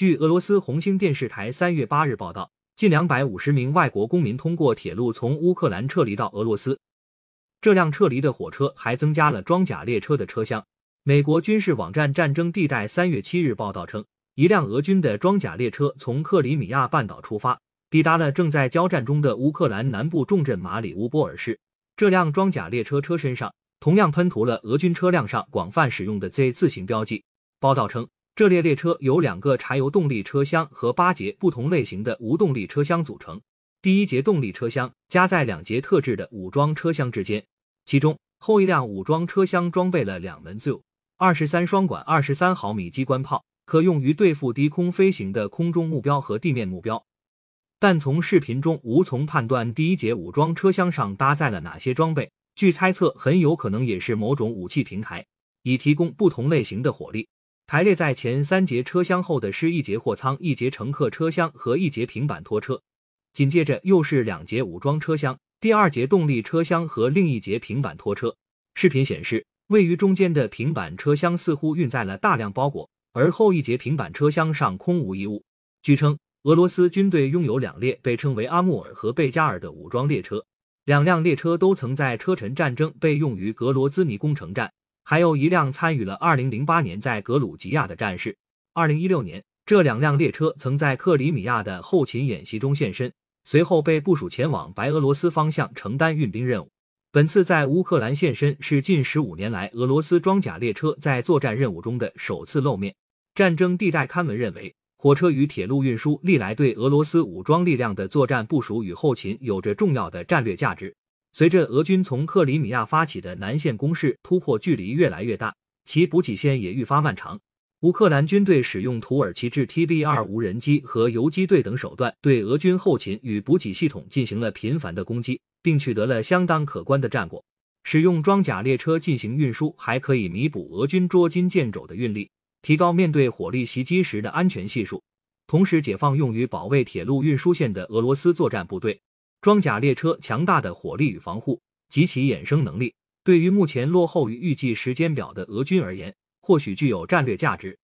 据俄罗斯红星电视台三月八日报道，近两百五十名外国公民通过铁路从乌克兰撤离到俄罗斯。这辆撤离的火车还增加了装甲列车的车厢。美国军事网站战争地带三月七日报道称，一辆俄军的装甲列车从克里米亚半岛出发，抵达了正在交战中的乌克兰南部重镇马里乌波尔市。这辆装甲列车车身上同样喷涂了俄军车辆上广泛使用的 Z 字形标记。报道称，这列列车由两个柴油动力车厢和八节不同类型的无动力车厢组成。第一节动力车厢夹在两节特制的武装车厢之间，其中后一辆武装车厢装备了两门 ZU 二十三双管二十三毫米机关炮，可用于对付低空飞行的空中目标和地面目标。但从视频中无从判断第一节武装车厢上搭载了哪些装备。据猜测，很有可能也是某种武器平台，以提供不同类型的火力。排列在前三节车厢后的是一节货舱、一节乘客车厢和一节平板拖车。紧接着又是两节武装车厢，第二节动力车厢和另一节平板拖车。视频显示，位于中间的平板车厢似乎运载了大量包裹，而后一节平板车厢上空无一物。据称，俄罗斯军队拥有两列被称为阿穆尔和贝加尔的武装列车，两辆列车都曾在车臣战争被用于格罗兹尼攻城战，还有一辆参与了2008年在格鲁吉亚的战事。2016年。这两辆列车曾在克里米亚的后勤演习中现身，随后被部署前往白俄罗斯方向承担运兵任务。本次在乌克兰现身是近十五年来俄罗斯装甲列车在作战任务中的首次露面。战争地带刊文认为，火车与铁路运输历来对俄罗斯武装力量的作战部署与后勤有着重要的战略价值。随着俄军从克里米亚发起的南线攻势突破距离越来越大，其补给线也愈发漫长。乌克兰军队使用土耳其制 TB2 无人机和游击队等手段，对俄军后勤与补给系统进行了频繁的攻击，并取得了相当可观的战果。使用装甲列车进行运输，还可以弥补俄军捉襟见肘的运力，提高面对火力袭击时的安全系数，同时解放用于保卫铁路运输线的俄罗斯作战部队。装甲列车强大的火力与防护及其衍生能力，对于目前落后于预计时间表的俄军而言。或许具有战略价值。